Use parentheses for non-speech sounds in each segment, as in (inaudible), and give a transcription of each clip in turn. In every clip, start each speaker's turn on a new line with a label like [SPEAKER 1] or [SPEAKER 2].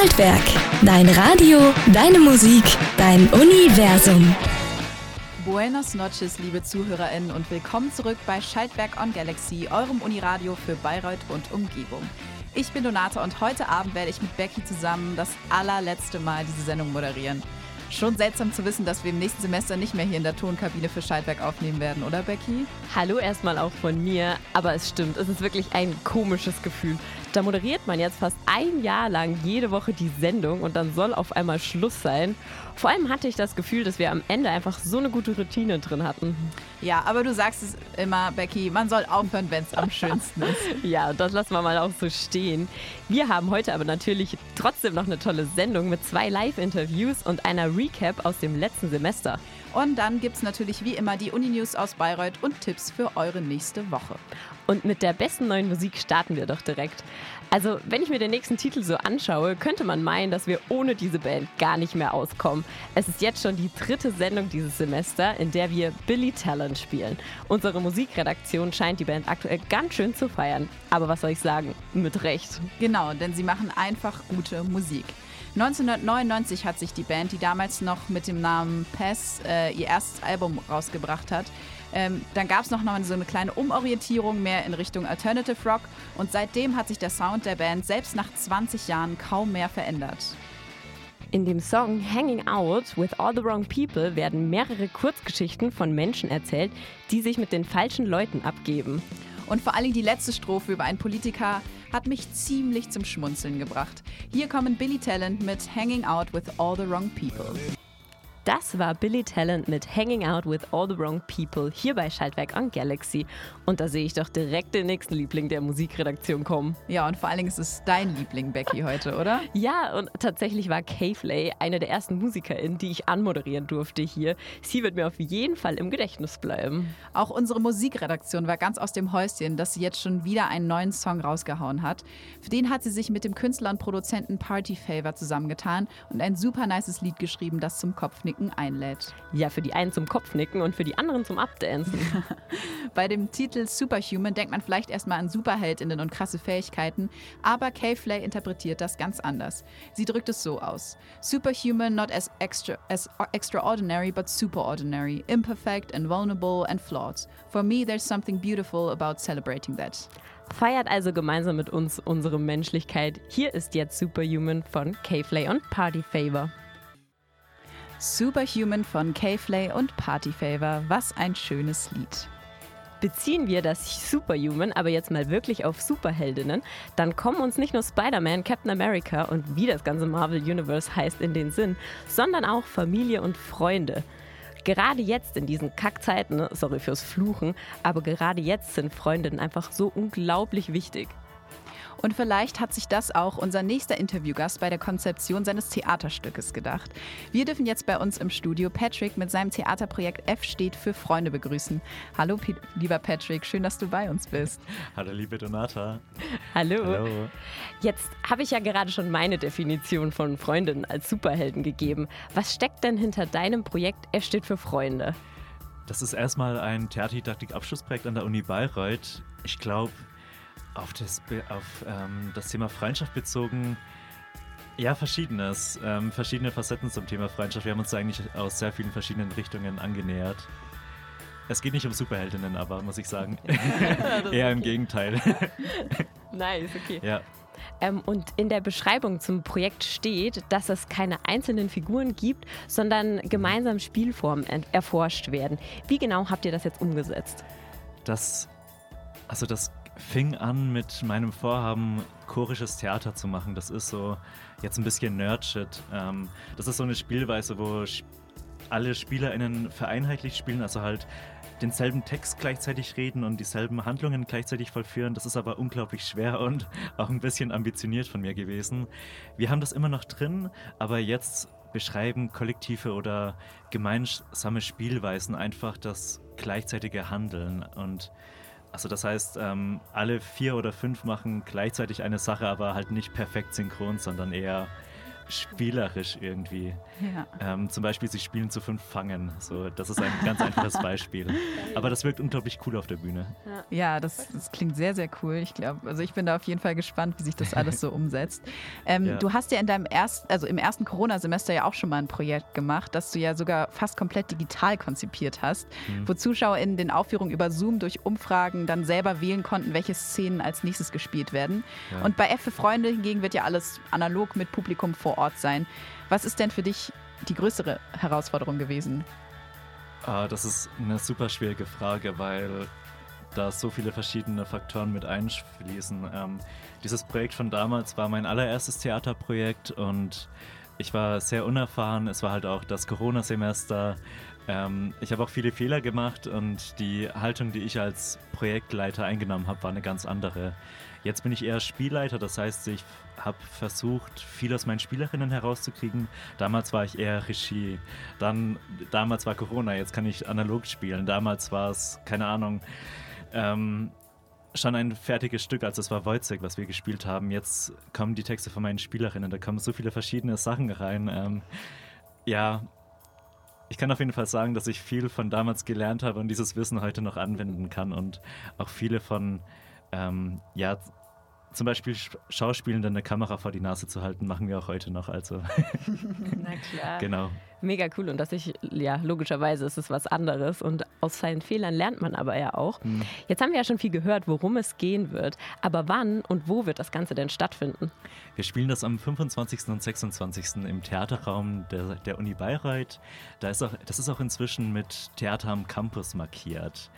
[SPEAKER 1] Schaltwerk. Dein Radio, deine Musik, dein Universum.
[SPEAKER 2] Buenos noches, liebe ZuhörerInnen, und willkommen zurück bei Schaltwerk on Galaxy, eurem Uniradio für Bayreuth und Umgebung. Ich bin Donata und heute Abend werde ich mit Becky zusammen das allerletzte Mal diese Sendung moderieren. Schon seltsam zu wissen, dass wir im nächsten Semester nicht mehr hier in der Tonkabine für Schaltwerk aufnehmen werden, oder Becky?
[SPEAKER 3] Hallo erstmal auch von mir, aber es stimmt, es ist wirklich ein komisches Gefühl. Da moderiert man jetzt fast ein Jahr lang jede Woche die Sendung und dann soll auf einmal Schluss sein. Vor allem hatte ich das Gefühl, dass wir am Ende einfach so eine gute Routine drin hatten.
[SPEAKER 2] Ja, aber du sagst es immer, Becky, man soll aufhören, wenn es am schönsten ist. (laughs)
[SPEAKER 3] Ja, das lassen wir mal auch so stehen. Wir haben heute aber natürlich trotzdem noch eine tolle Sendung mit zwei Live-Interviews und einer Recap aus dem letzten Semester.
[SPEAKER 2] Und dann gibt es natürlich wie immer die Uni-News aus Bayreuth und Tipps für eure nächste Woche.
[SPEAKER 3] Und mit der besten neuen Musik starten wir doch direkt. Also, wenn ich mir den nächsten Titel so anschaue, könnte man meinen, dass wir ohne diese Band gar nicht mehr auskommen. Es ist jetzt schon die dritte Sendung dieses Semester, in der wir Billy Talent spielen. Unsere Musikredaktion scheint die Band aktuell ganz schön zu feiern. Aber was soll ich sagen? Mit Recht.
[SPEAKER 2] Genau, denn sie machen einfach gute Musik. 1999 hat sich die Band, die damals noch mit dem Namen Pass äh, ihr erstes Album rausgebracht hat, ähm, dann gab es noch mal so eine kleine Umorientierung mehr in Richtung Alternative Rock und seitdem hat sich der Sound der Band selbst nach 20 Jahren kaum mehr verändert.
[SPEAKER 3] In dem Song Hanging Out with All the Wrong People werden mehrere Kurzgeschichten von Menschen erzählt, die sich mit den falschen Leuten abgeben.
[SPEAKER 2] Und vor allem die letzte Strophe über einen Politiker hat mich ziemlich zum Schmunzeln gebracht. Hier kommen Billy Talent mit Hanging Out with All the Wrong People.
[SPEAKER 3] Das war Billy Talent mit Hanging Out with All the Wrong People hier bei Schaltwerk on Galaxy. Und da sehe ich doch direkt den nächsten Liebling der Musikredaktion kommen.
[SPEAKER 2] Ja, und vor allen Dingen ist es dein Liebling, Becky, heute, oder? (laughs)
[SPEAKER 3] Ja, und tatsächlich war Kayflay eine der ersten MusikerInnen, die ich anmoderieren durfte hier. Sie wird mir auf jeden Fall im Gedächtnis bleiben.
[SPEAKER 2] Auch unsere Musikredaktion war ganz aus dem Häuschen, dass sie jetzt schon wieder einen neuen Song rausgehauen hat. Für den hat sie sich mit dem Künstler und Produzenten Party Favor zusammengetan und ein super nices Lied geschrieben, das zum Kopfnicken Kopfnicken einlädt.
[SPEAKER 3] Ja, für die einen zum Kopfnicken und für die anderen zum Abdancen. (laughs)
[SPEAKER 2] Bei dem Titel Superhuman denkt man vielleicht erstmal an Superheldinnen und krasse Fähigkeiten, aber Kay Flay interpretiert das ganz anders. Sie drückt es so aus: Superhuman not as, extra, as extraordinary, but superordinary, imperfect and vulnerable and flawed. For me, there's something beautiful about celebrating that.
[SPEAKER 3] Feiert also gemeinsam mit uns unsere Menschlichkeit. Hier ist jetzt Superhuman von K-Flay und Party Favor.
[SPEAKER 2] Superhuman von K-Flay und Party Favor. Was ein schönes Lied.
[SPEAKER 3] Beziehen wir das Superhuman aber jetzt mal wirklich auf Superheldinnen, dann kommen uns nicht nur Spider-Man, Captain America und wie das ganze Marvel Universe heißt in den Sinn, sondern auch Familie und Freunde. Gerade jetzt in diesen Kackzeiten, sorry fürs Fluchen, aber gerade jetzt sind Freundinnen einfach so unglaublich wichtig.
[SPEAKER 2] Und vielleicht hat sich das auch unser nächster Interviewgast bei der Konzeption seines Theaterstückes gedacht. Wir dürfen jetzt bei uns im Studio Patrick mit seinem Theaterprojekt F steht für Freunde begrüßen. Hallo, lieber Patrick, schön, dass du bei uns bist.
[SPEAKER 4] Hallo, liebe Donata.
[SPEAKER 3] Hallo. Hallo. Jetzt habe ich ja gerade schon meine Definition von Freundinnen als Superhelden gegeben. Was steckt denn hinter deinem Projekt F steht für Freunde?
[SPEAKER 4] Das ist erstmal ein Theaterdidaktik-Abschlussprojekt an der Uni Bayreuth. Ich glaube, auf das, auf, ähm, das Thema Freundschaft bezogen, ja, verschiedenes. Ähm, verschiedene Facetten zum Thema Freundschaft. Wir haben uns eigentlich aus sehr vielen verschiedenen Richtungen angenähert. Es geht nicht um Superheldinnen, aber muss ich sagen. (laughs) (laughs) Eher im Gegenteil. (laughs)
[SPEAKER 3] nice, okay.
[SPEAKER 4] Ja.
[SPEAKER 3] Ähm, und in der Beschreibung zum Projekt steht, dass es keine einzelnen Figuren gibt, sondern gemeinsam Spielformen erforscht werden. Wie genau habt ihr das jetzt umgesetzt?
[SPEAKER 4] Das, also das fing an mit meinem Vorhaben, chorisches Theater zu machen. Das ist so jetzt ein bisschen Nerdshit. Ähm, das ist so eine Spielweise, wo alle SpielerInnen vereinheitlicht spielen, also halt denselben Text gleichzeitig reden und dieselben Handlungen gleichzeitig vollführen. Das ist aber unglaublich schwer und (laughs) auch ein bisschen ambitioniert von mir gewesen. Wir haben das immer noch drin, aber jetzt beschreiben kollektive oder gemeinsame Spielweisen einfach das gleichzeitige Handeln und also das heißt, ähm, alle vier oder fünf machen gleichzeitig eine Sache, aber halt nicht perfekt synchron, sondern eher spielerisch irgendwie.
[SPEAKER 2] Ja.
[SPEAKER 4] Ähm, zum Beispiel, sie spielen zu fünf Fangen. So, das ist ein ganz einfaches (laughs) Beispiel. Aber das wirkt unglaublich cool auf der Bühne.
[SPEAKER 2] Ja, das, das klingt sehr, sehr cool. Ich glaube, also ich bin da auf jeden Fall gespannt, wie sich das alles so (laughs) umsetzt. Ähm,
[SPEAKER 4] Ja.
[SPEAKER 2] Du hast ja in deinem ersten, also im ersten Corona-Semester ja auch schon mal ein Projekt gemacht, das du ja sogar fast komplett digital konzipiert hast,
[SPEAKER 4] Mhm.
[SPEAKER 2] wo Zuschauer in den Aufführungen über Zoom durch Umfragen dann selber wählen konnten, welche Szenen als nächstes gespielt werden.
[SPEAKER 4] Ja.
[SPEAKER 2] Und bei F für Freunde hingegen wird ja alles analog mit Publikum vor Ort sein. Was ist denn für dich die größere Herausforderung gewesen?
[SPEAKER 4] Ah, das ist eine super schwierige Frage, weil da so viele verschiedene Faktoren mit einfließen. Ähm, dieses Projekt von damals war mein allererstes Theaterprojekt und ich war sehr unerfahren. Es war halt auch das Corona-Semester. Ähm, ich habe auch viele Fehler gemacht und die Haltung, die ich als Projektleiter eingenommen habe, war eine ganz andere. Jetzt bin ich eher Spielleiter, das heißt, ich habe versucht, viel aus meinen Spielerinnen herauszukriegen. Damals war ich eher Regie. Dann, damals war Corona, jetzt kann ich analog spielen. Damals war es, keine Ahnung, ähm, schon ein fertiges Stück, also es war Wojciech, was wir gespielt haben. Jetzt kommen die Texte von meinen Spielerinnen, da kommen so viele verschiedene Sachen rein. Ähm, ja, ich kann auf jeden Fall sagen, dass ich viel von damals gelernt habe und dieses Wissen heute noch anwenden kann und auch viele von, ähm, ja, zum Beispiel Sch- Schauspielenden eine Kamera vor die Nase zu halten, machen wir auch heute noch. Also, (laughs)
[SPEAKER 3] Na klar.
[SPEAKER 4] genau.
[SPEAKER 3] Mega cool und dass ich, ja, logischerweise ist es was anderes und aus seinen Fehlern lernt man aber ja auch.
[SPEAKER 4] Hm.
[SPEAKER 3] Jetzt haben wir ja schon viel gehört, worum es gehen wird, aber wann und wo wird das Ganze denn stattfinden?
[SPEAKER 4] Wir spielen das am 25. und 26. im Theaterraum der, der Uni Bayreuth. Da ist auch, das ist auch inzwischen mit Theater am Campus markiert.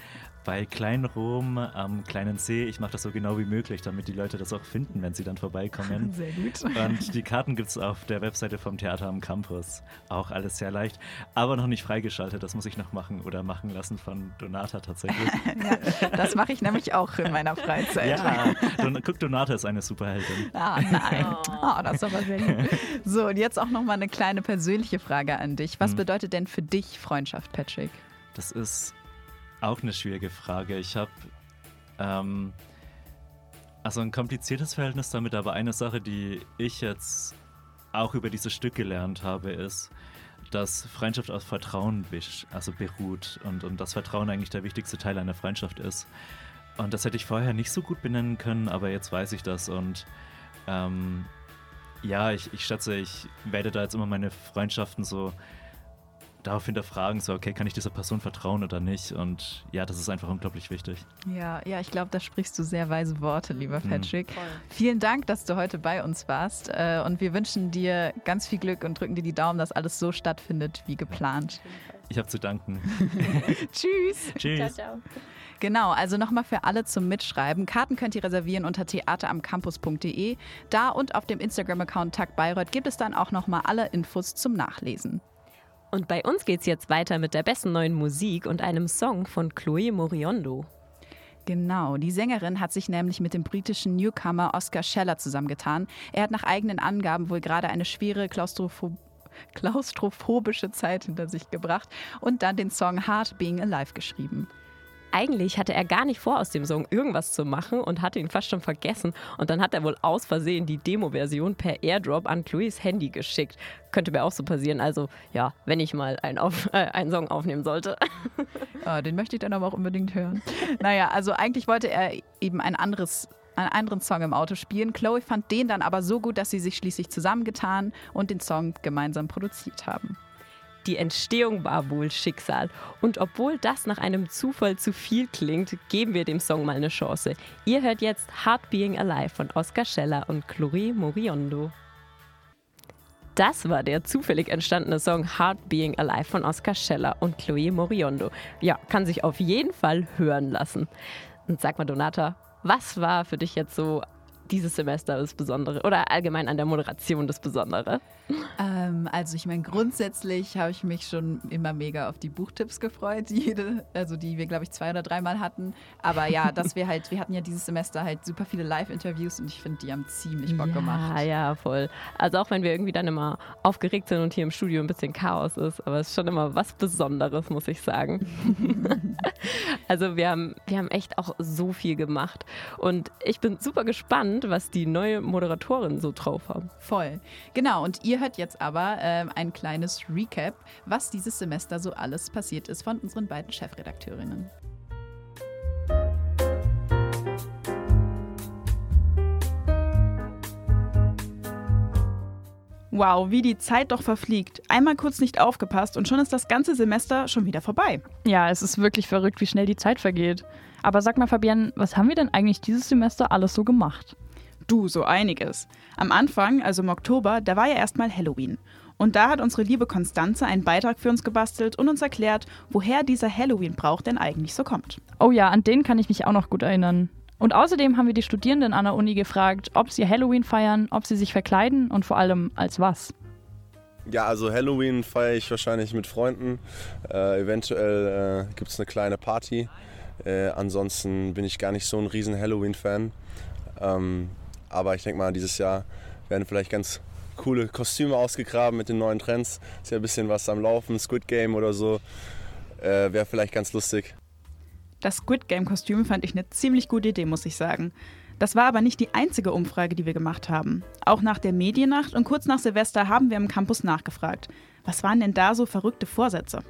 [SPEAKER 4] Bei Klein Rom am kleinen See, ich mache das so genau wie möglich, damit die Leute das auch finden, wenn sie dann vorbeikommen. (laughs)
[SPEAKER 2] Sehr gut.
[SPEAKER 4] Und die Karten gibt es auf der Webseite vom Theater am Campus. Auch alles sehr leicht, aber noch nicht freigeschaltet. Das muss ich noch machen oder machen lassen von Donata tatsächlich. (laughs)
[SPEAKER 2] Ja, das mache ich nämlich auch in meiner Freizeit.
[SPEAKER 4] ja, Don guck, Donata ist eine Superheldin.
[SPEAKER 2] Ah, nein. Oh, das ist aber sehr lieb. So, und jetzt auch noch mal eine kleine persönliche Frage an dich. Was
[SPEAKER 4] Hm.
[SPEAKER 2] bedeutet denn für dich Freundschaft, Patrick?
[SPEAKER 4] Das ist auch eine schwierige Frage. Ich habe ähm, also ein kompliziertes Verhältnis damit, aber eine Sache, die ich jetzt auch über dieses Stück gelernt habe, ist, dass Freundschaft auf Vertrauen also beruht und, und das Vertrauen eigentlich der wichtigste Teil einer Freundschaft ist. Und das hätte ich vorher nicht so gut benennen können, aber jetzt weiß ich das und ähm, ja, ich, ich schätze, ich werde da jetzt immer meine Freundschaften so darauf hinterfragen, so, okay, kann ich dieser Person vertrauen oder nicht? Und ja, das ist einfach unglaublich wichtig.
[SPEAKER 2] Ja, ja, ich glaube, da sprichst du sehr weise Worte, lieber
[SPEAKER 4] Hm.
[SPEAKER 2] Patrick. Vielen Dank, dass du heute bei uns warst. äh, Und wir wünschen dir ganz viel Glück und drücken dir die Daumen, dass alles so stattfindet wie geplant.
[SPEAKER 4] Ich habe zu danken. (laughs)
[SPEAKER 2] Tschüss. (laughs)
[SPEAKER 4] Tschüss.
[SPEAKER 2] Genau, also nochmal für alle zum Mitschreiben. Karten könnt ihr reservieren unter theateramcampus.de. Da und auf dem Instagram-Account Tag Bayreuth gibt es dann auch nochmal alle Infos zum Nachlesen.
[SPEAKER 3] Und bei uns geht's jetzt weiter mit der besten neuen Musik und einem Song von Chloe Moriondo.
[SPEAKER 2] Genau, die Sängerin hat sich nämlich mit dem britischen Newcomer Oscar Scheller zusammengetan. Er hat nach eigenen Angaben wohl gerade eine schwere Klaustropho klaustrophobische Zeit hinter sich gebracht und dann den Song Hard Being Alive geschrieben.
[SPEAKER 3] Eigentlich hatte er gar nicht vor, aus dem Song irgendwas zu machen und hatte ihn fast schon vergessen. Und dann hat er wohl aus Versehen die Demo-Version per Airdrop an Chloes Handy geschickt. Könnte mir auch so passieren. Also ja, wenn ich mal einen, auf, (laughs) äh, einen Song aufnehmen sollte. (laughs)
[SPEAKER 2] Ah, den möchte ich dann aber auch unbedingt hören. naja, also eigentlich wollte er eben ein anderes einen anderen Song im Auto spielen. Chloe fand den dann aber so gut, dass sie sich schließlich zusammengetan und den Song gemeinsam produziert haben.
[SPEAKER 3] Die Entstehung war wohl Schicksal. Und obwohl das nach einem Zufall zu viel klingt, geben wir dem Song mal eine Chance. Ihr hört jetzt Heart Being Alive von Oscar Scheller und Chloe Moriondo. Das war der zufällig entstandene Song Heart Being Alive von Oscar Scheller und Chloe Moriondo. Ja, kann sich auf jeden Fall hören lassen. Und sag mal, Donata, was war für dich jetzt so dieses Semester das Besondere oder allgemein an der Moderation das Besondere?
[SPEAKER 2] Ähm, also ich meine, grundsätzlich habe ich mich schon immer mega auf die Buchtipps gefreut, (laughs) jede, also die wir, glaube ich, zwei oder dreimal hatten. Aber ja, dass wir halt, wir hatten ja dieses Semester halt super viele Live-Interviews und ich finde, die haben ziemlich Bock
[SPEAKER 3] ja,
[SPEAKER 2] gemacht.
[SPEAKER 3] Ja, voll. Also auch wenn wir irgendwie dann immer aufgeregt sind und hier im Studio ein bisschen Chaos ist, aber es ist schon immer was Besonderes, muss ich sagen. (laughs) (laughs) also wir haben, wir haben echt auch so viel gemacht und ich bin super gespannt, gespannt, was die neue Moderatorin so drauf haben.
[SPEAKER 5] Voll. Genau, und ihr hört jetzt aber äh, ein kleines Recap, was dieses Semester so alles passiert ist von unseren beiden Chefredakteurinnen. Wow, wie die Zeit doch verfliegt. Einmal kurz nicht aufgepasst und schon ist das ganze Semester schon wieder vorbei.
[SPEAKER 6] Ja, es ist wirklich verrückt, wie schnell die Zeit vergeht. Aber sag mal, Fabienne, was haben wir denn eigentlich dieses Semester alles so gemacht?
[SPEAKER 5] Du, so einiges. Am Anfang, also im Oktober, da war ja erstmal Halloween. Und da hat unsere liebe Konstanze einen Beitrag für uns gebastelt und uns erklärt, woher dieser Halloween-Brauch denn eigentlich so kommt.
[SPEAKER 6] Oh ja, an den kann ich mich auch noch gut erinnern. Und außerdem haben wir die Studierenden an der Uni gefragt, ob sie Halloween feiern, ob sie sich verkleiden und vor allem als was.
[SPEAKER 7] Ja, also Halloween feiere ich wahrscheinlich mit Freunden. Äh, eventuell äh, gibt es eine kleine Party. Äh, ansonsten bin ich gar nicht so ein riesen Halloween-Fan. Ähm, aber ich denke mal, dieses Jahr werden vielleicht ganz coole Kostüme ausgegraben mit den neuen Trends. Ist ja ein bisschen was am Laufen, Squid Game oder so. Äh, Wäre vielleicht ganz lustig.
[SPEAKER 5] Das Squid Game-Kostüm fand ich eine ziemlich gute Idee, muss ich sagen. Das war aber nicht die einzige Umfrage, die wir gemacht haben. Auch nach der Mediennacht und kurz nach Silvester haben wir im Campus nachgefragt. Was waren denn da so verrückte Vorsätze?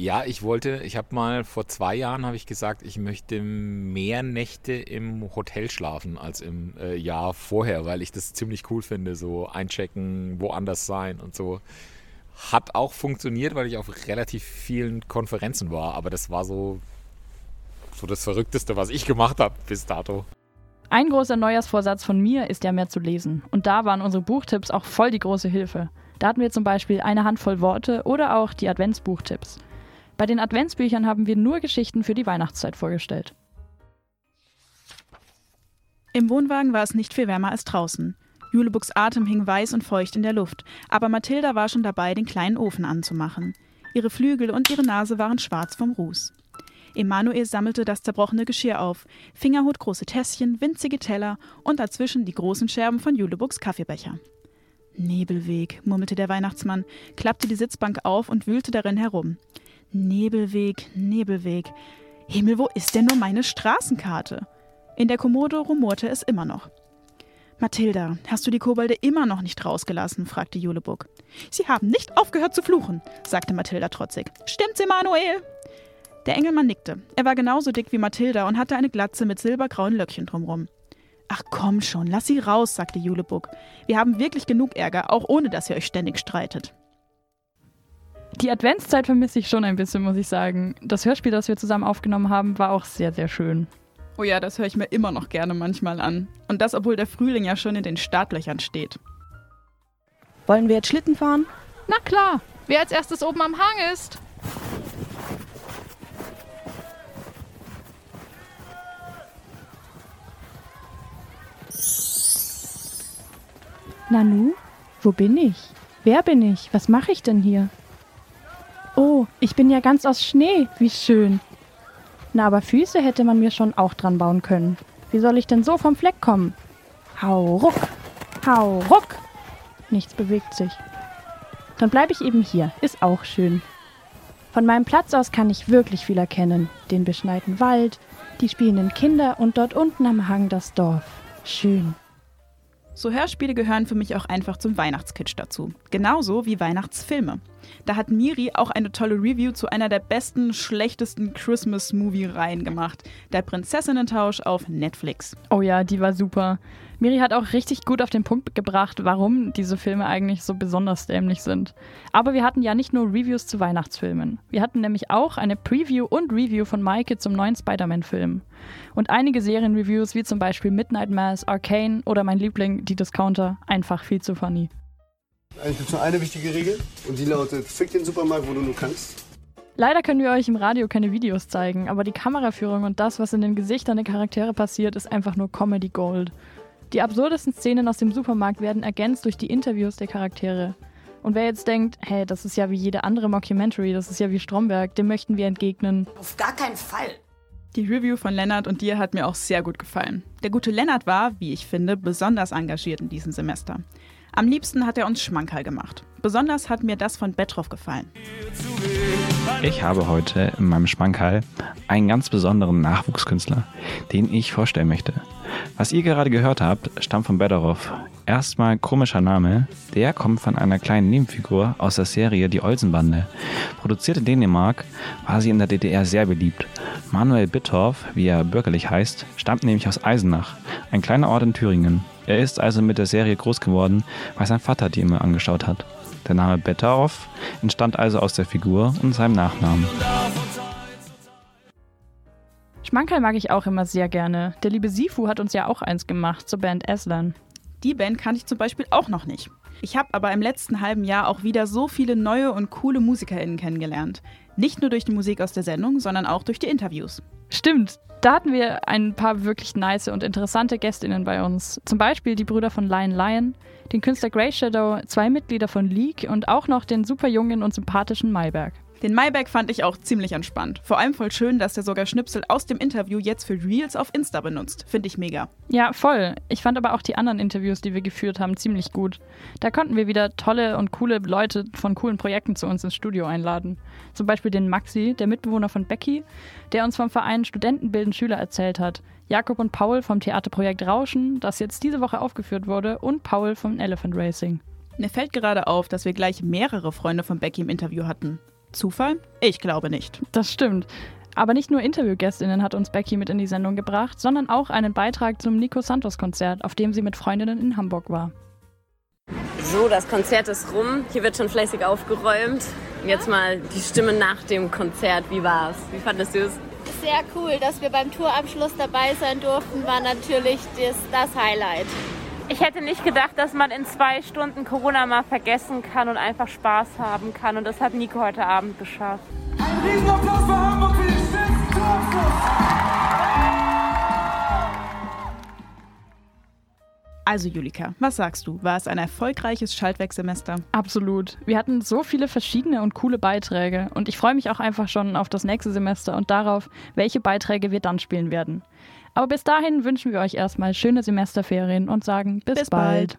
[SPEAKER 8] Ja, ich wollte, ich habe mal vor zwei Jahren habe ich gesagt, ich möchte mehr Nächte im Hotel schlafen als im äh, Jahr vorher, weil ich das ziemlich cool finde, so einchecken, woanders sein und so. Hat auch funktioniert, weil ich auf relativ vielen Konferenzen war, aber das war so so das Verrückteste, was ich gemacht habe bis dato.
[SPEAKER 6] Ein großer Neujahrsvorsatz von mir ist ja mehr zu lesen. Und da waren unsere Buchtipps auch voll die große Hilfe. Da hatten wir zum Beispiel eine Handvoll Worte oder auch die Adventsbuchtipps. Bei den Adventsbüchern haben wir nur Geschichten für die Weihnachtszeit vorgestellt.
[SPEAKER 5] Im Wohnwagen war es nicht viel wärmer als draußen. Julebuks Atem hing weiß und feucht in der Luft, aber Mathilda war schon dabei, den kleinen Ofen anzumachen. Ihre Flügel und ihre Nase waren schwarz vom Ruß. Emanuel sammelte das zerbrochene Geschirr auf, Fingerhut große Tässchen, winzige Teller und dazwischen die großen Scherben von Julebuks Kaffeebecher. Nebelweg, murmelte der Weihnachtsmann, klappte die Sitzbank auf und wühlte darin herum. Nebelweg, Nebelweg. Himmel, wo ist denn nur meine Straßenkarte? In der Kommode rumorte es immer noch. Mathilda, hast du die Kobolde immer noch nicht rausgelassen? fragte Julebuk. Sie haben nicht aufgehört zu fluchen, sagte Mathilda trotzig. Stimmt's, Emanuel? Der Engelmann nickte. Er war genauso dick wie Mathilda und hatte eine Glatze mit silbergrauen Löckchen drumrum. Ach komm schon, lass sie raus, sagte Julebuk. Wir haben wirklich genug Ärger, auch ohne dass ihr euch ständig streitet.
[SPEAKER 6] Die Adventszeit vermisse ich schon ein bisschen, muss ich sagen. Das Hörspiel, das wir zusammen aufgenommen haben, war auch sehr, sehr schön.
[SPEAKER 5] Oh ja, das höre ich mir immer noch gerne manchmal an. Und das, obwohl der Frühling ja schon in den Startlöchern steht.
[SPEAKER 9] Wollen wir jetzt Schlitten fahren?
[SPEAKER 10] Na klar, wer als erstes oben am Hang ist.
[SPEAKER 9] Nanu, wo bin ich? Wer bin ich? Was mache ich denn hier? Oh, ich bin ja ganz aus Schnee. Wie schön. Na, aber Füße hätte man mir schon auch dran bauen können. Wie soll ich denn so vom Fleck kommen? Hau ruck, hau ruck. Nichts bewegt sich. Dann bleibe ich eben hier. Ist auch schön. Von meinem Platz aus kann ich wirklich viel erkennen. Den beschneiten Wald, die spielenden Kinder und dort unten am Hang das Dorf. Schön.
[SPEAKER 5] So Hörspiele gehören für mich auch einfach zum Weihnachtskitsch dazu. Genauso wie Weihnachtsfilme. Da hat Miri auch eine tolle Review zu einer der besten, schlechtesten Christmas-Movie-Reihen gemacht. Der Prinzessinnentausch auf Netflix.
[SPEAKER 6] Oh ja, die war super. Miri hat auch richtig gut auf den Punkt gebracht, warum diese Filme eigentlich so besonders dämlich sind. Aber wir hatten ja nicht nur Reviews zu Weihnachtsfilmen. Wir hatten nämlich auch eine Preview und Review von Maike zum neuen Spider-Man-Film. Und einige Serienreviews, wie zum Beispiel Midnight Mass, Arcane oder mein Liebling, die Discounter, einfach viel zu funny.
[SPEAKER 11] Eigentlich gibt es nur eine wichtige Regel und die lautet: Fick den Supermarkt, wo du nur kannst.
[SPEAKER 6] Leider können wir euch im Radio keine Videos zeigen, aber die Kameraführung und das, was in den Gesichtern der Charaktere passiert, ist einfach nur Comedy Gold. Die absurdesten Szenen aus dem Supermarkt werden ergänzt durch die Interviews der Charaktere. Und wer jetzt denkt, hey, das ist ja wie jede andere Mockumentary, das ist ja wie Stromberg, dem möchten wir entgegnen.
[SPEAKER 12] Auf gar keinen Fall.
[SPEAKER 5] Die Review von Lennart und dir hat mir auch sehr gut gefallen. Der gute Lennart war, wie ich finde, besonders engagiert in diesem Semester. Am liebsten hat er uns Schmankerl gemacht. Besonders hat mir das von Betroff gefallen.
[SPEAKER 13] Ich habe heute in meinem Schmankerl einen ganz besonderen Nachwuchskünstler, den ich vorstellen möchte. Was ihr gerade gehört habt, stammt von Bedorov. Erstmal komischer Name. Der kommt von einer kleinen Nebenfigur aus der Serie Die Olsenbande. Produziert in Dänemark, war sie in der DDR sehr beliebt. Manuel Bittorf, wie er bürgerlich heißt, stammt nämlich aus Eisenach, ein kleiner Ort in Thüringen. Er ist also mit der Serie groß geworden, weil sein Vater die immer angeschaut hat. Der Name Betterov entstand also aus der Figur und seinem Nachnamen.
[SPEAKER 6] Schmankerl mag ich auch immer sehr gerne. Der liebe Sifu hat uns ja auch eins gemacht zur Band Aslan.
[SPEAKER 2] Die Band kannte ich zum Beispiel auch noch nicht. Ich habe aber im letzten halben Jahr auch wieder so viele neue und coole MusikerInnen kennengelernt. Nicht nur durch die Musik aus der Sendung, sondern auch durch die Interviews.
[SPEAKER 6] Stimmt, da hatten wir ein paar wirklich nice und interessante GästInnen bei uns. Zum Beispiel die Brüder von Lion Lion, den Künstler Grey Shadow, zwei Mitglieder von League und auch noch den super jungen und sympathischen Mayberg.
[SPEAKER 2] Den Mayback fand ich auch ziemlich entspannt. Vor allem voll schön, dass er sogar Schnipsel aus dem Interview jetzt für Reels auf Insta benutzt. Finde ich mega.
[SPEAKER 6] Ja, voll. Ich fand aber auch die anderen Interviews, die wir geführt haben, ziemlich gut. Da konnten wir wieder tolle und coole Leute von coolen Projekten zu uns ins Studio einladen. Zum Beispiel den Maxi, der Mitbewohner von Becky, der uns vom Verein Studenten bilden Schüler erzählt hat. Jakob und Paul vom Theaterprojekt Rauschen, das jetzt diese Woche aufgeführt wurde, und Paul vom Elephant Racing.
[SPEAKER 2] Mir fällt gerade auf, dass wir gleich mehrere Freunde von Becky im Interview hatten. Zufall? Ich glaube nicht.
[SPEAKER 6] Das stimmt. Aber nicht nur Interviewgästinnen hat uns Becky mit in die Sendung gebracht, sondern auch einen Beitrag zum Nico Santos Konzert, auf dem sie mit Freundinnen in Hamburg war.
[SPEAKER 3] So, das Konzert ist rum. Hier wird schon fleißig aufgeräumt. Jetzt mal die Stimme nach dem Konzert. Wie war's? Wie fandest du es?
[SPEAKER 12] Sehr cool, dass wir beim Tourabschluss dabei sein durften, war natürlich das, das Highlight.
[SPEAKER 14] Ich hätte nicht gedacht, dass man in zwei Stunden Corona mal vergessen kann und einfach Spaß haben kann. Und das hat Nico heute Abend geschafft.
[SPEAKER 15] Ein Riesenapplaus für Hamburg für den schönsten
[SPEAKER 2] Also Julika, was sagst du? War es ein erfolgreiches Schaltwerksemester?
[SPEAKER 6] Absolut. Wir hatten so viele verschiedene und coole Beiträge und ich freue mich auch einfach schon auf das nächste Semester und darauf, welche Beiträge wir dann spielen werden. Aber bis dahin wünschen wir euch erstmal schöne Semesterferien und sagen bis,
[SPEAKER 2] Bis
[SPEAKER 6] bald.
[SPEAKER 2] bald.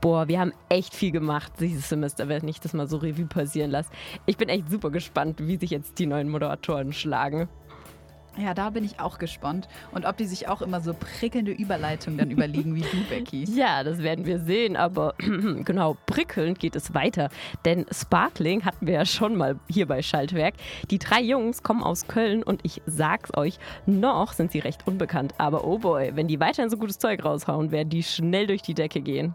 [SPEAKER 3] Boah, wir haben echt viel gemacht dieses Semester, wenn ich das mal so Revue passieren lasse. Ich bin echt super gespannt, wie sich jetzt die neuen Moderatoren schlagen.
[SPEAKER 2] Ja, da bin ich auch gespannt. Und ob die sich auch immer so prickelnde Überleitungen dann überlegen wie du, Becky. (laughs)
[SPEAKER 3] Ja, das werden wir sehen, aber (clears throat) genau, prickelnd geht es weiter. Denn Sparkling hatten wir ja schon mal hier bei Schaltwerk. Die drei Jungs kommen aus Köln und ich sag's euch, noch sind sie recht unbekannt. Aber oh boy, wenn die weiterhin so gutes Zeug raushauen, werden die schnell durch die Decke gehen.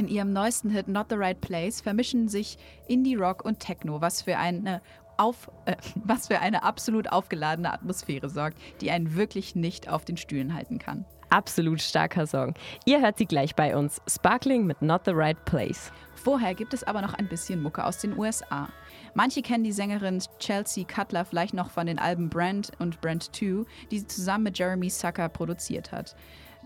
[SPEAKER 2] In ihrem neuesten Hit Not the Right Place vermischen sich Indie Rock und Techno, was für eine auf, äh, (laughs) was für eine absolut aufgeladene Atmosphäre sorgt, die einen wirklich nicht auf den Stühlen halten kann.
[SPEAKER 3] Absolut starker Song. Ihr hört sie gleich bei uns. Sparkling mit Not the Right Place.
[SPEAKER 2] Vorher gibt es aber noch ein bisschen Mucke aus den USA. Manche kennen die Sängerin Chelsea Cutler vielleicht noch von den Alben Brand und Brand 2, die sie zusammen mit Jeremy Sucker produziert hat.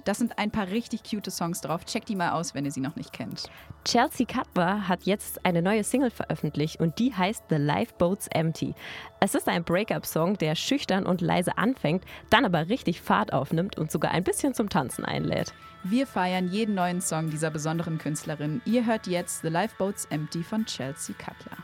[SPEAKER 2] Das sind ein paar richtig cute Songs drauf. Checkt die mal aus, wenn ihr sie noch nicht kennt.
[SPEAKER 3] Chelsea Cutler hat jetzt eine neue Single veröffentlicht und die heißt The Lifeboat's Empty. Es ist ein Breakup-Song, der schüchtern und leise anfängt, dann aber richtig Fahrt aufnimmt und sogar ein bisschen zum Tanzen einlädt.
[SPEAKER 2] Wir feiern jeden neuen Song dieser besonderen Künstlerin. Ihr hört jetzt The Lifeboat's Empty von Chelsea Cutler.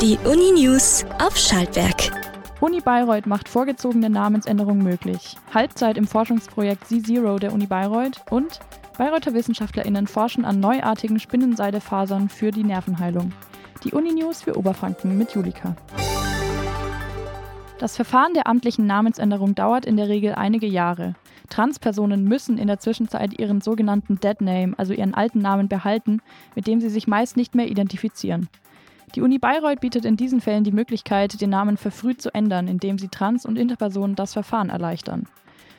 [SPEAKER 1] Die Uni News auf Schaltwerk.
[SPEAKER 6] Uni Bayreuth macht vorgezogene Namensänderung möglich. Halbzeit im Forschungsprojekt Z-Zero der Uni Bayreuth und Bayreuther WissenschaftlerInnen forschen an neuartigen Spinnenseidefasern für die Nervenheilung. Die Uni News für Oberfranken mit Julika. Das Verfahren der amtlichen Namensänderung dauert in der Regel einige Jahre. Transpersonen müssen in der Zwischenzeit ihren sogenannten Dead Name, also ihren alten Namen, behalten, mit dem sie sich meist nicht mehr identifizieren. Die Uni Bayreuth bietet in diesen Fällen die Möglichkeit, den Namen verfrüht zu ändern, indem sie Trans- und Interpersonen das Verfahren erleichtern.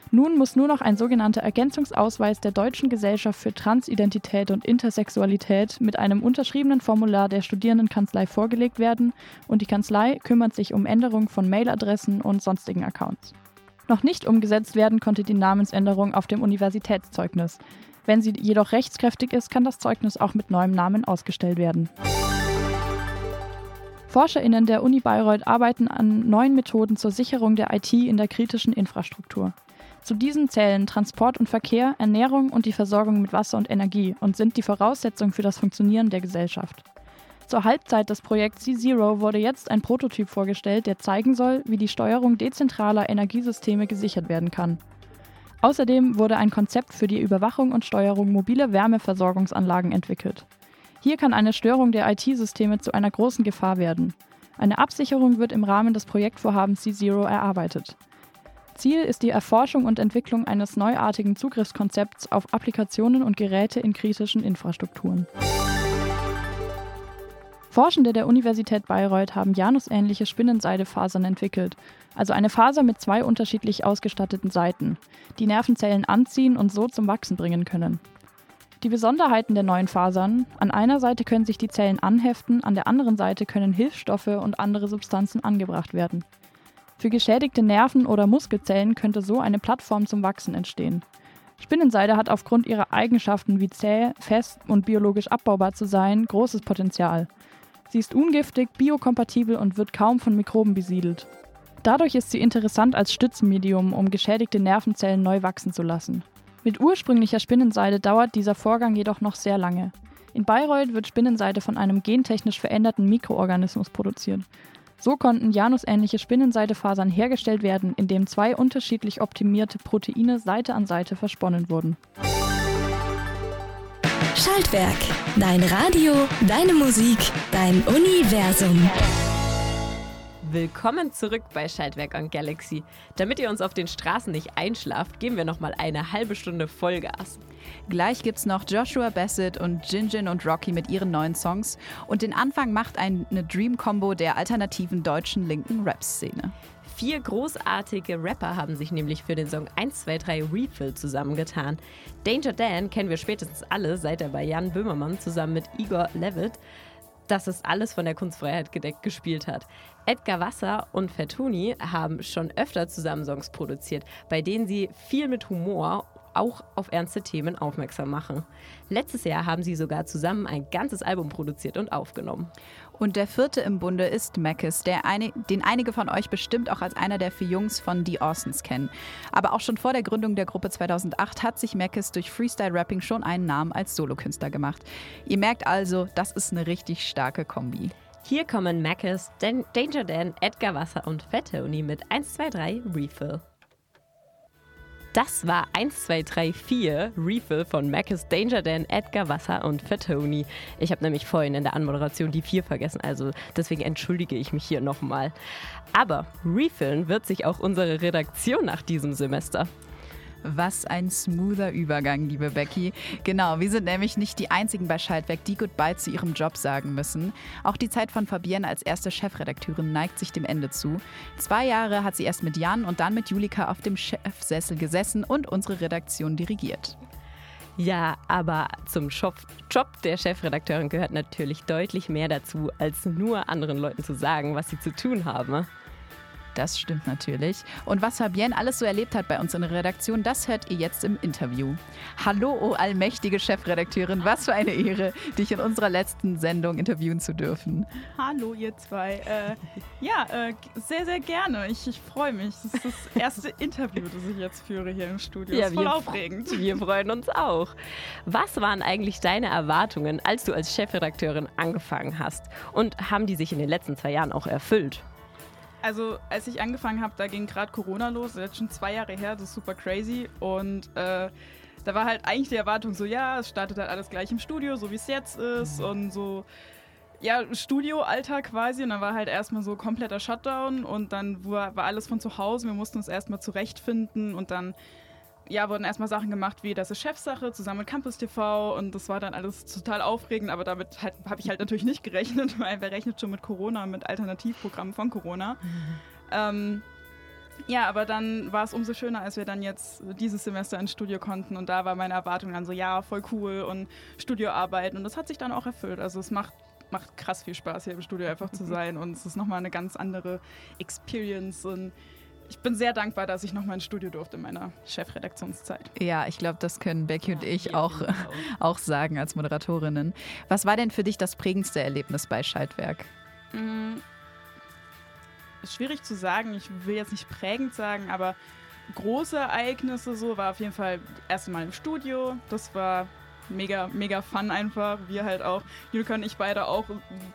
[SPEAKER 6] Nun muss nur noch ein sogenannter Ergänzungsausweis der Deutschen Gesellschaft für Transidentität und Intersexualität mit einem unterschriebenen Formular der Studierendenkanzlei vorgelegt werden und die Kanzlei kümmert sich um Änderung von Mailadressen und sonstigen Accounts. Noch nicht umgesetzt werden konnte die Namensänderung auf dem Universitätszeugnis. Wenn sie jedoch rechtskräftig ist, kann das Zeugnis auch mit neuem Namen ausgestellt werden. ForscherInnen der Uni Bayreuth arbeiten an neuen Methoden zur Sicherung der IT in der kritischen Infrastruktur. Zu diesen zählen Transport und Verkehr, Ernährung und die Versorgung mit Wasser und Energie und sind die Voraussetzung für das Funktionieren der Gesellschaft. Zur Halbzeit des Projekts C-Zero wurde jetzt ein Prototyp vorgestellt, der zeigen soll, wie die Steuerung dezentraler Energiesysteme gesichert werden kann. Außerdem wurde ein Konzept für die Überwachung und Steuerung mobiler Wärmeversorgungsanlagen entwickelt. Hier kann eine Störung der IT-Systeme zu einer großen Gefahr werden. Eine Absicherung wird im Rahmen des Projektvorhabens C-Zero erarbeitet. Ziel ist die Erforschung und Entwicklung eines neuartigen Zugriffskonzepts auf Applikationen und Geräte in kritischen Infrastrukturen. Forschende der Universität Bayreuth haben janusähnliche Spinnenseidefasern entwickelt, also eine Faser mit zwei unterschiedlich ausgestatteten Seiten, die Nervenzellen anziehen und so zum Wachsen bringen können. Die Besonderheiten der neuen Fasern: An einer Seite können sich die Zellen anheften, an der anderen Seite können Hilfsstoffe und andere Substanzen angebracht werden. Für geschädigte Nerven oder Muskelzellen könnte so eine Plattform zum Wachsen entstehen. Spinnenseide hat aufgrund ihrer Eigenschaften wie zäh, fest und biologisch abbaubar zu sein großes Potenzial. Sie ist ungiftig, biokompatibel und wird kaum von Mikroben besiedelt. Dadurch ist sie interessant als Stützenmedium, um geschädigte Nervenzellen neu wachsen zu lassen. Mit ursprünglicher Spinnenseide dauert dieser Vorgang jedoch noch sehr lange. In Bayreuth wird Spinnenseide von einem gentechnisch veränderten Mikroorganismus produziert. So konnten janusähnliche Spinnenseidefasern hergestellt werden, indem zwei unterschiedlich optimierte Proteine Seite an Seite versponnen wurden.
[SPEAKER 1] Schaltwerk. Dein Radio, deine Musik, dein Universum.
[SPEAKER 3] Willkommen zurück bei Schaltwerk on Galaxy. Damit ihr uns auf den Straßen nicht einschlaft, geben wir noch mal eine halbe Stunde Vollgas.
[SPEAKER 2] Gleich gibt's noch Joshua Bassett und Jinjin und Rocky mit ihren neuen Songs. Und den Anfang macht eine Dream-Combo der alternativen deutschen linken Rap-Szene.
[SPEAKER 3] Vier großartige Rapper haben sich nämlich für den Song 123 Refill zusammengetan. Danger Dan kennen wir spätestens alle, seit er bei Jan Böhmermann zusammen mit Igor Levitt das ist alles von der Kunstfreiheit gedeckt gespielt hat. Edgar Wasser und Fettuni haben schon öfter zusammen Songs produziert, bei denen sie viel mit Humor auch auf ernste Themen aufmerksam machen. Letztes Jahr haben sie sogar zusammen ein ganzes Album produziert und aufgenommen.
[SPEAKER 2] Und der vierte im Bunde ist Mackes, eine, den einige von euch bestimmt auch als einer der vier Jungs von The Orsons kennen. Aber auch schon vor der Gründung der Gruppe 2008 hat sich Mackes durch Freestyle-Rapping schon einen Namen als Solokünstler gemacht. Ihr merkt also, das ist eine richtig starke Kombi.
[SPEAKER 3] Hier kommen Mackes, Danger Dan, Edgar Wasser und Fat Tony mit 1, 2, 3 Refill. Das war 1, 2, 3, 4 Refill von Mac's Danger Dan, Edgar Wasser und Fatoni. Ich habe nämlich vorhin in der Anmoderation die 4 vergessen, also deswegen entschuldige ich mich hier nochmal. Aber refillen wird sich auch unsere Redaktion nach diesem Semester.
[SPEAKER 2] Was ein smoother Übergang, liebe Becky. Genau, wir sind nämlich nicht die einzigen bei Schaltwerk, die Goodbye zu ihrem Job sagen müssen. Auch die Zeit von Fabienne als erste Chefredakteurin neigt sich dem Ende zu. Zwei Jahre hat sie erst mit Jan und dann mit Julika auf dem Chefsessel gesessen und unsere Redaktion dirigiert.
[SPEAKER 3] Ja, aber zum Job der Chefredakteurin gehört natürlich deutlich mehr dazu, als nur anderen Leuten zu sagen, was sie zu tun haben.
[SPEAKER 2] Das stimmt natürlich. Und was Fabienne alles so erlebt hat bei uns in der Redaktion, das hört ihr jetzt im Interview. Hallo, oh allmächtige Chefredakteurin, was für eine Ehre, dich in unserer letzten Sendung interviewen zu dürfen.
[SPEAKER 5] Hallo, ihr zwei. Äh, ja, äh, sehr, sehr gerne. Ich, ich freue mich. Das ist das erste (laughs) Interview, das ich jetzt führe hier im Studio. Ja, das ist voll wir aufregend. (laughs)
[SPEAKER 3] Wir freuen uns auch. Was waren eigentlich deine Erwartungen, als du als Chefredakteurin angefangen hast? Und haben die sich in den letzten zwei Jahren auch erfüllt?
[SPEAKER 5] Also, als ich angefangen habe, da ging gerade Corona los. Das ist schon zwei Jahre her, das ist super crazy. Und äh, da war halt eigentlich die Erwartung so, ja, es startet halt alles gleich im Studio, so wie es jetzt ist. Mhm. Und so, ja, Studioalltag quasi. Und dann war halt erstmal so kompletter Shutdown. Und dann war, war alles von zu Hause. Wir mussten uns erstmal zurechtfinden. Und dann ja, wurden erstmal Sachen gemacht wie das ist Chefsache zusammen mit Campus TV und das war dann alles total aufregend, aber damit halt, habe ich halt natürlich nicht gerechnet, (laughs) weil wer rechnet schon mit Corona, mit Alternativprogrammen von Corona. Mhm. Ähm, ja, aber dann war es umso schöner, als wir dann jetzt dieses Semester ins Studio konnten und da war meine Erwartung dann so, ja, voll cool und Studioarbeiten und das hat sich dann auch erfüllt. Also es macht macht krass viel Spaß hier im Studio einfach zu (laughs) sein und es ist nochmal eine ganz andere Experience und ich bin sehr dankbar, dass ich noch mal ins Studio durfte in meiner Chefredaktionszeit.
[SPEAKER 2] Ja, ich glaube, das können Becky und ich auch, (laughs) auch sagen als Moderatorinnen. Was war denn für dich das prägendste Erlebnis bei Schaltwerk?
[SPEAKER 5] Mhm. Schwierig zu sagen. Ich will jetzt nicht prägend sagen, aber große Ereignisse so war auf jeden Fall das erste Mal im Studio. Das war mega, mega fun einfach. Wir halt auch, Julika und ich beide auch,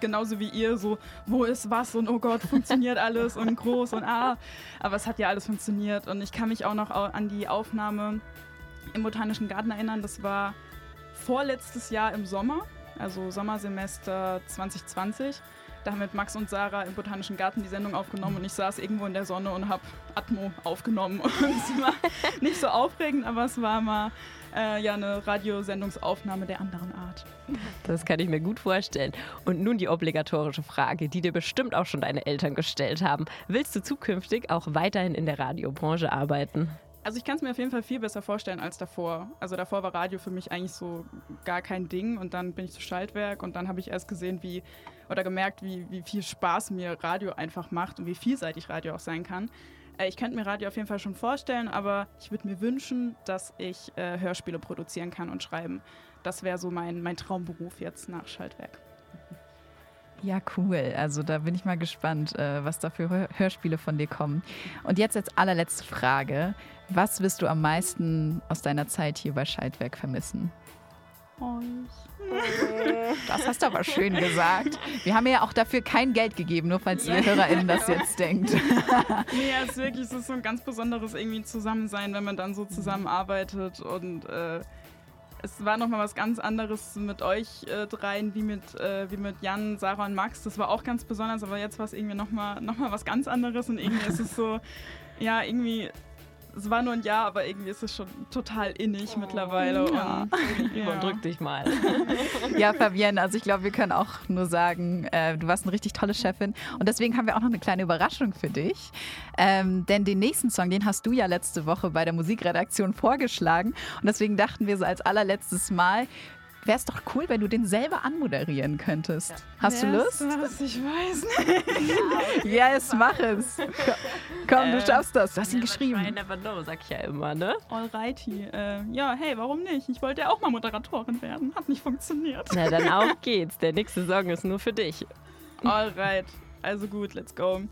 [SPEAKER 5] genauso wie ihr, so, wo ist was und oh Gott, funktioniert (laughs) alles und groß und ah. Aber es hat ja alles funktioniert und ich kann mich auch noch an die Aufnahme im Botanischen Garten erinnern. Das war vorletztes Jahr im Sommer, also Sommersemester 2020. Da haben wir mit Max und Sarah im Botanischen Garten die Sendung aufgenommen und ich saß irgendwo in der Sonne und habe Atmo aufgenommen. (laughs) Und es war nicht so aufregend, aber es war mal äh, ja eine Radiosendungsaufnahme der anderen Art.
[SPEAKER 3] Das kann ich mir gut vorstellen. Und nun die obligatorische Frage, die dir bestimmt auch schon deine Eltern gestellt haben. Willst du zukünftig auch weiterhin in der Radiobranche arbeiten?
[SPEAKER 5] Also ich kann es mir auf jeden Fall viel besser vorstellen als davor. Also davor war Radio für mich eigentlich so gar kein Ding und dann bin ich zu Schaltwerk und dann habe ich erst gesehen, wie oder gemerkt, wie, wie viel Spaß mir Radio einfach macht und wie vielseitig Radio auch sein kann. Äh, ich könnte mir Radio auf jeden Fall schon vorstellen, aber ich würde mir wünschen, dass ich äh, Hörspiele produzieren kann und schreiben. Das wäre so mein, mein Traumberuf jetzt nach Schaltwerk.
[SPEAKER 2] Ja, cool. Also da bin ich mal gespannt, äh, was da für Hörspiele von dir kommen. Und jetzt als allerletzte Frage. Was wirst du am meisten aus deiner Zeit hier bei Schaltwerk vermissen? Das hast du aber schön gesagt. Wir haben ja auch dafür kein Geld gegeben, nur falls ihr HörerInnen das jetzt denkt. (laughs)
[SPEAKER 5] Nee, es ist wirklich es ist so ein ganz besonderes irgendwie Zusammensein, wenn man dann so zusammenarbeitet und äh, es war nochmal was ganz anderes mit euch äh, dreien, wie mit, äh, wie mit Jan, Sarah und Max. Das war auch ganz besonders, aber jetzt war es irgendwie nochmal noch mal was ganz anderes und irgendwie ist es so, ja, irgendwie es war nur ein Jahr, aber irgendwie ist es schon total innig oh, mittlerweile.
[SPEAKER 3] Ja. Und, (laughs) ja. Überdrück dich mal. (laughs)
[SPEAKER 2] ja, Fabienne, also ich glaube, wir können auch nur sagen, äh, du warst eine richtig tolle Chefin. Und deswegen haben wir auch noch eine kleine Überraschung für dich. Ähm, denn den nächsten Song, den hast du ja letzte Woche bei der Musikredaktion vorgeschlagen. Und deswegen dachten wir so als allerletztes Mal, wäre es doch cool, wenn du den selber anmoderieren könntest. Ja. Hast du Lust?
[SPEAKER 5] Was, ich weiß nicht. (laughs)
[SPEAKER 2] yes, mach es. Komm, äh, du schaffst das. Du hast ihn geschrieben.
[SPEAKER 3] I never know, sag ich ja immer, ne?
[SPEAKER 5] Alrighty. Äh, ja, hey, warum nicht? Ich wollte ja auch mal Moderatorin werden. Hat nicht funktioniert.
[SPEAKER 3] Na, dann (laughs) auf geht's. Der nächste Song ist nur für dich.
[SPEAKER 5] Alright. Also gut, let's go.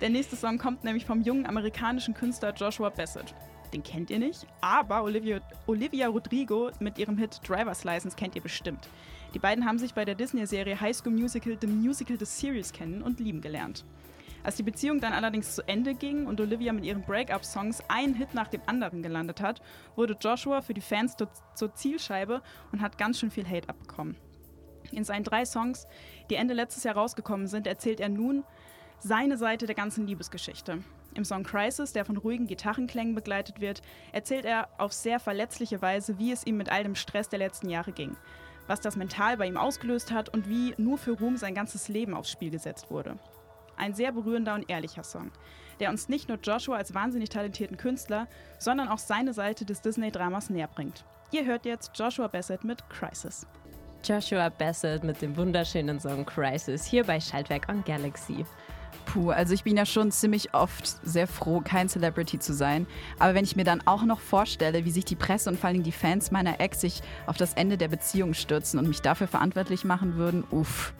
[SPEAKER 5] Der nächste Song kommt nämlich vom jungen amerikanischen Künstler Joshua Bassett den kennt ihr nicht, aber Olivia, Olivia Rodrigo mit ihrem Hit Driver's License kennt ihr bestimmt. Die beiden haben sich bei der Disney-Serie High School Musical The Musical The Series kennen und lieben gelernt. Als die Beziehung dann allerdings zu Ende ging und Olivia mit ihren Break-up-Songs einen Hit nach dem anderen gelandet hat, wurde Joshua für die Fans zur Zielscheibe und hat ganz schön viel Hate abbekommen. In seinen drei Songs, die Ende letztes Jahr rausgekommen sind, erzählt er nun seine Seite der ganzen Liebesgeschichte. Im Song Crisis, der von ruhigen Gitarrenklängen begleitet wird, erzählt er auf sehr verletzliche Weise, wie es ihm mit all dem Stress der letzten Jahre ging, was das mental bei ihm ausgelöst hat und wie nur für Ruhm sein ganzes Leben aufs Spiel gesetzt wurde. Ein sehr berührender und ehrlicher Song, der uns nicht nur Joshua als wahnsinnig talentierten Künstler, sondern auch seine Seite des Disney-Dramas näher bringt. Ihr hört jetzt Joshua Bassett mit Crisis.
[SPEAKER 3] Joshua Bassett mit dem wunderschönen Song Crisis hier bei Schaltwerk on Galaxy.
[SPEAKER 2] Puh, also ich bin ja schon ziemlich oft sehr froh, kein Celebrity zu sein. Aber wenn ich mir dann auch noch vorstelle, wie sich die Presse und vor allem die Fans meiner Ex sich auf das Ende der Beziehung stürzen und mich dafür verantwortlich machen würden, uff.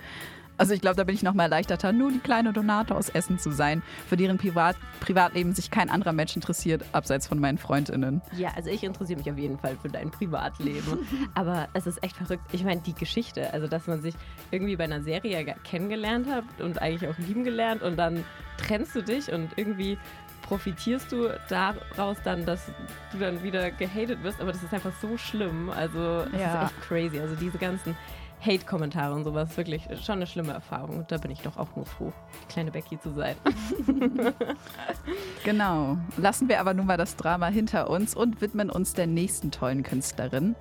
[SPEAKER 2] Also ich glaube, da bin ich noch mal erleichterter, nur die kleine Donate aus Essen zu sein, für deren Privat Privatleben sich kein anderer Mensch interessiert, abseits von meinen Freundinnen.
[SPEAKER 3] Ja, also ich interessiere mich auf jeden Fall für dein Privatleben. (laughs) Aber es ist echt verrückt. Ich meine, die Geschichte, also dass man sich irgendwie bei einer Serie kennengelernt hat und eigentlich auch lieben gelernt und dann trennst du dich und irgendwie profitierst du daraus dann, dass du dann wieder gehatet wirst, aber das ist einfach so schlimm. Also das ja. ist echt crazy. Also diese ganzen Hate-Kommentare und sowas. Wirklich schon eine schlimme Erfahrung. Da bin ich doch auch nur froh, die kleine Becky zu sein. (laughs)
[SPEAKER 2] genau. Lassen wir aber nun mal das Drama hinter uns und widmen uns der nächsten tollen Künstlerin.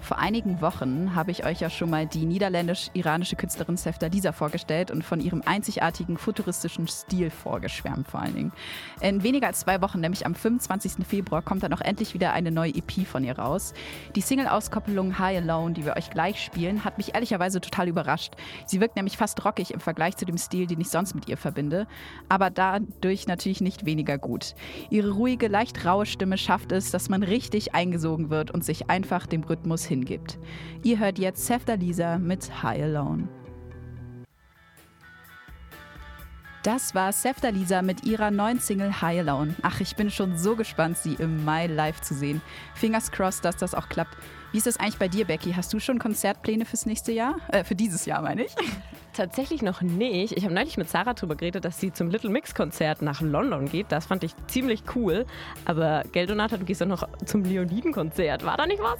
[SPEAKER 2] Vor einigen Wochen habe ich euch ja schon mal die niederländisch-iranische Künstlerin Sefta Lisa vorgestellt und von ihrem einzigartigen futuristischen Stil vorgeschwärmt vor allen Dingen. In weniger als zwei Wochen, nämlich am 25. Februar, kommt dann auch endlich wieder eine neue EP von ihr raus. Die Single-Auskopplung High Alone, die wir euch gleich spielen, hat mich ehrlicherweise total überrascht. Sie wirkt nämlich fast rockig im Vergleich zu dem Stil, den ich sonst mit ihr verbinde, aber dadurch natürlich nicht weniger gut. Ihre ruhige, leicht raue Stimme schafft es, dass man richtig eingesogen wird und sich einfach dem Rhythmus hingibt. Ihr hört jetzt Sefta Lisa mit High Alone. Das war Sefta Lisa mit ihrer neuen Single High Alone. Ach, ich bin schon so gespannt, sie im Mai live zu sehen. Fingers crossed, dass das auch klappt. Wie ist das eigentlich bei dir, Becky? Hast du schon Konzertpläne fürs nächste Jahr? Äh, für dieses Jahr, meine ich.
[SPEAKER 3] Tatsächlich noch nicht. Ich habe neulich mit Sarah darüber geredet, dass sie zum Little Mix Konzert nach London geht. Das fand ich ziemlich cool. Aber Geldonata, du gehst doch noch zum Leoniden Konzert. War da nicht was?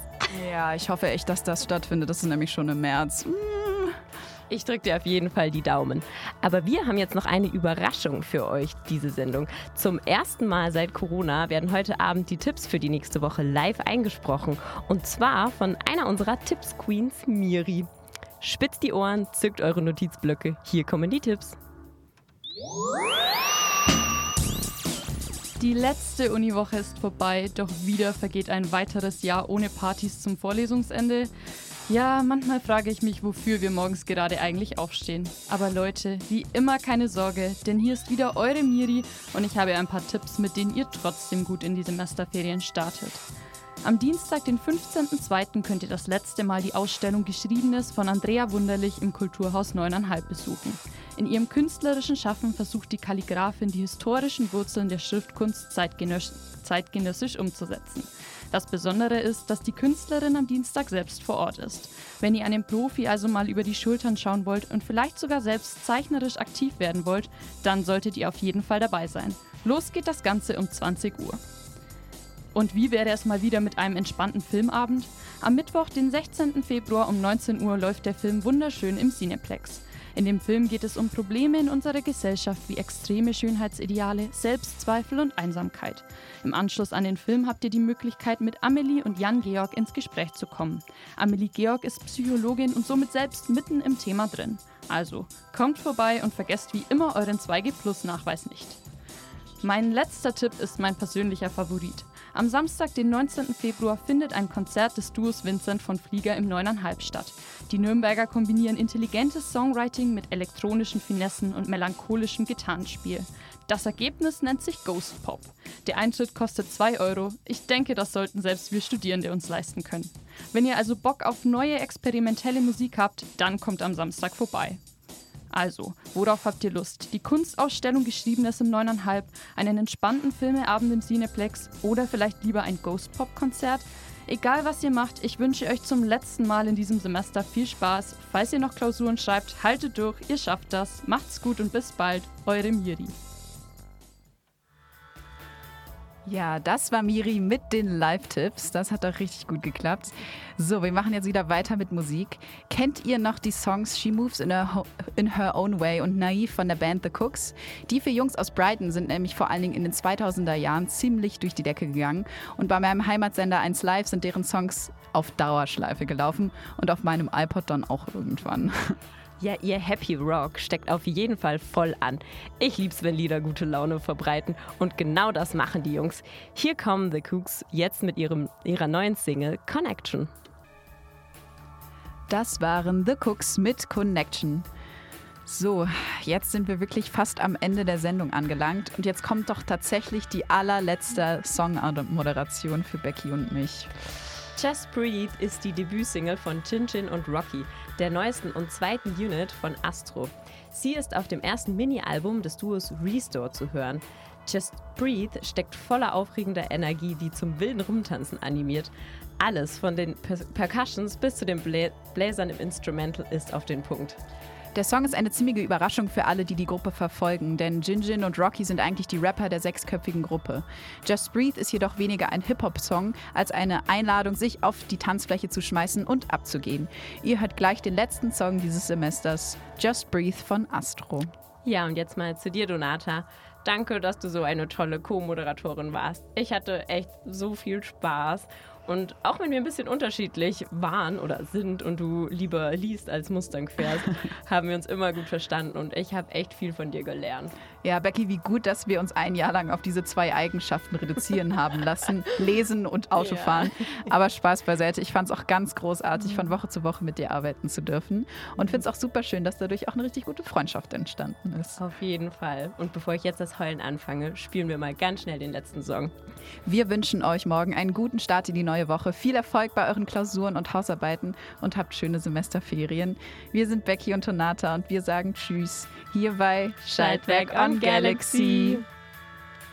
[SPEAKER 2] Ja, ich hoffe echt, dass das stattfindet. Das ist nämlich schon im März. Mm.
[SPEAKER 3] Ich drücke dir auf jeden Fall die Daumen. Aber wir haben jetzt noch eine Überraschung für euch, diese Sendung. Zum ersten Mal seit Corona werden heute Abend die Tipps für die nächste Woche live eingesprochen. Und zwar von einer unserer Tipps-Queens, Miri. Spitzt die Ohren, zückt eure Notizblöcke. Hier kommen die Tipps.
[SPEAKER 16] Die letzte Uniwoche ist vorbei, doch wieder vergeht ein weiteres Jahr ohne Partys zum Vorlesungsende. Ja, manchmal frage ich mich, wofür wir morgens gerade eigentlich aufstehen. Aber Leute, wie immer keine Sorge, denn hier ist wieder eure Miri und ich habe ein paar Tipps, mit denen ihr trotzdem gut in die Semesterferien startet. Am Dienstag, den 15.02. könnt ihr das letzte Mal die Ausstellung Geschriebenes von Andrea Wunderlich im Kulturhaus 9,5 besuchen. In ihrem künstlerischen Schaffen versucht die Kalligraphin die historischen Wurzeln der Schriftkunst zeitgenössisch umzusetzen. Das Besondere ist, dass die Künstlerin am Dienstag selbst vor Ort ist. Wenn ihr einem Profi also mal über die Schultern schauen wollt und vielleicht sogar selbst zeichnerisch aktiv werden wollt, dann solltet ihr auf jeden Fall dabei sein. Los geht das Ganze um 20 Uhr. Und wie wäre es mal wieder mit einem entspannten Filmabend? Am Mittwoch, den 16. Februar um 19 Uhr läuft der Film Wunderschön im Cineplex. In dem Film geht es um Probleme in unserer Gesellschaft wie extreme Schönheitsideale, Selbstzweifel und Einsamkeit. Im Anschluss an den Film habt ihr die Möglichkeit, mit Amelie und Jan Georg ins Gespräch zu kommen. Amelie Georg ist Psychologin und somit selbst mitten im Thema drin. Also, kommt vorbei und vergesst wie immer euren 2G-Plus-Nachweis nicht. Mein letzter Tipp ist mein persönlicher Favorit. Am Samstag, den 19. Februar, findet ein Konzert des Duos Vincent von Flieger im 9,5 statt. Die Nürnberger kombinieren intelligentes Songwriting mit elektronischen Finessen und melancholischem Gitarrenspiel. Das Ergebnis nennt sich Ghost Pop. Der Eintritt kostet 2 Euro. Ich denke, das sollten selbst wir Studierende uns leisten können. Wenn ihr also Bock auf neue experimentelle Musik habt, dann kommt am Samstag vorbei. Also, worauf habt ihr Lust? Die Kunstausstellung Geschriebenes im 9,5, einen entspannten Filmeabend im Cineplex oder vielleicht lieber ein Ghost-Pop-Konzert? Egal was ihr macht, ich wünsche euch zum letzten Mal in diesem Semester viel Spaß. Falls ihr noch Klausuren schreibt, haltet durch, ihr schafft das. Macht's gut und bis bald, eure Miri.
[SPEAKER 2] Ja, das war Miri mit den Live-Tipps. Das hat doch richtig gut geklappt. So, wir machen jetzt wieder weiter mit Musik. Kennt ihr noch die Songs She Moves in Her, in her Own Way und Naive von der Band The Cooks? Die vier Jungs aus Brighton sind nämlich vor allen Dingen in den 2000er Jahren ziemlich durch die Decke gegangen. Und bei meinem Heimatsender 1 Live sind deren Songs auf Dauerschleife gelaufen und auf meinem iPod dann auch irgendwann. (laughs)
[SPEAKER 3] Ja, ihr Happy Rock steckt auf jeden Fall voll an. Ich lieb's, wenn Lieder gute Laune verbreiten und genau das machen die Jungs. Hier kommen The Cooks jetzt mit ihrem, ihrer neuen Single Connection.
[SPEAKER 2] Das waren The Cooks mit Connection. So, jetzt sind wir wirklich fast am Ende der Sendung angelangt und jetzt kommt doch tatsächlich die allerletzte Song-Moderation für Becky und mich.
[SPEAKER 3] Just Breathe ist die Debütsingle von Chin Chin und Rocky, der neuesten und zweiten Unit von Astro. Sie ist auf dem ersten Mini-Album des Duos Restore zu hören. Just Breathe steckt voller aufregender Energie, die zum wilden Rumtanzen animiert. Alles von den per Percussions bis zu den Blä Bläsern im Instrumental ist auf den Punkt.
[SPEAKER 2] Der Song ist eine ziemliche Überraschung für alle, die die Gruppe verfolgen, denn Jinjin und Rocky sind eigentlich die Rapper der sechsköpfigen Gruppe. Just Breathe ist jedoch weniger ein Hip-Hop-Song als eine Einladung, sich auf die Tanzfläche zu schmeißen und abzugehen. Ihr hört gleich den letzten Song dieses Semesters, Just Breathe von Astro.
[SPEAKER 3] Ja, und jetzt mal zu dir, Donata. Danke, dass du so eine tolle Co-Moderatorin warst. Ich hatte echt so viel Spaß und auch wenn wir ein bisschen unterschiedlich waren oder sind und du lieber liest als Mustang fährst, (laughs) haben wir uns immer gut verstanden und ich habe echt viel von dir gelernt.
[SPEAKER 2] Ja, Becky, wie gut, dass wir uns ein Jahr lang auf diese zwei Eigenschaften reduzieren haben lassen. (laughs) Lesen und Autofahren. Ja. Aber Spaß beiseite. Ich fand es auch ganz großartig, von Woche zu Woche mit dir arbeiten zu dürfen. Und finde es auch super schön, dass dadurch auch eine richtig gute Freundschaft entstanden ist.
[SPEAKER 3] Auf jeden Fall. Und bevor ich jetzt das Heulen anfange, spielen wir mal ganz schnell den letzten Song.
[SPEAKER 2] Wir wünschen euch morgen einen guten Start in die neue Woche. Viel Erfolg bei euren Klausuren und Hausarbeiten und habt schöne Semesterferien. Wir sind Becky und Tonata und wir sagen Tschüss hier bei Schaltwerk on Galaxy.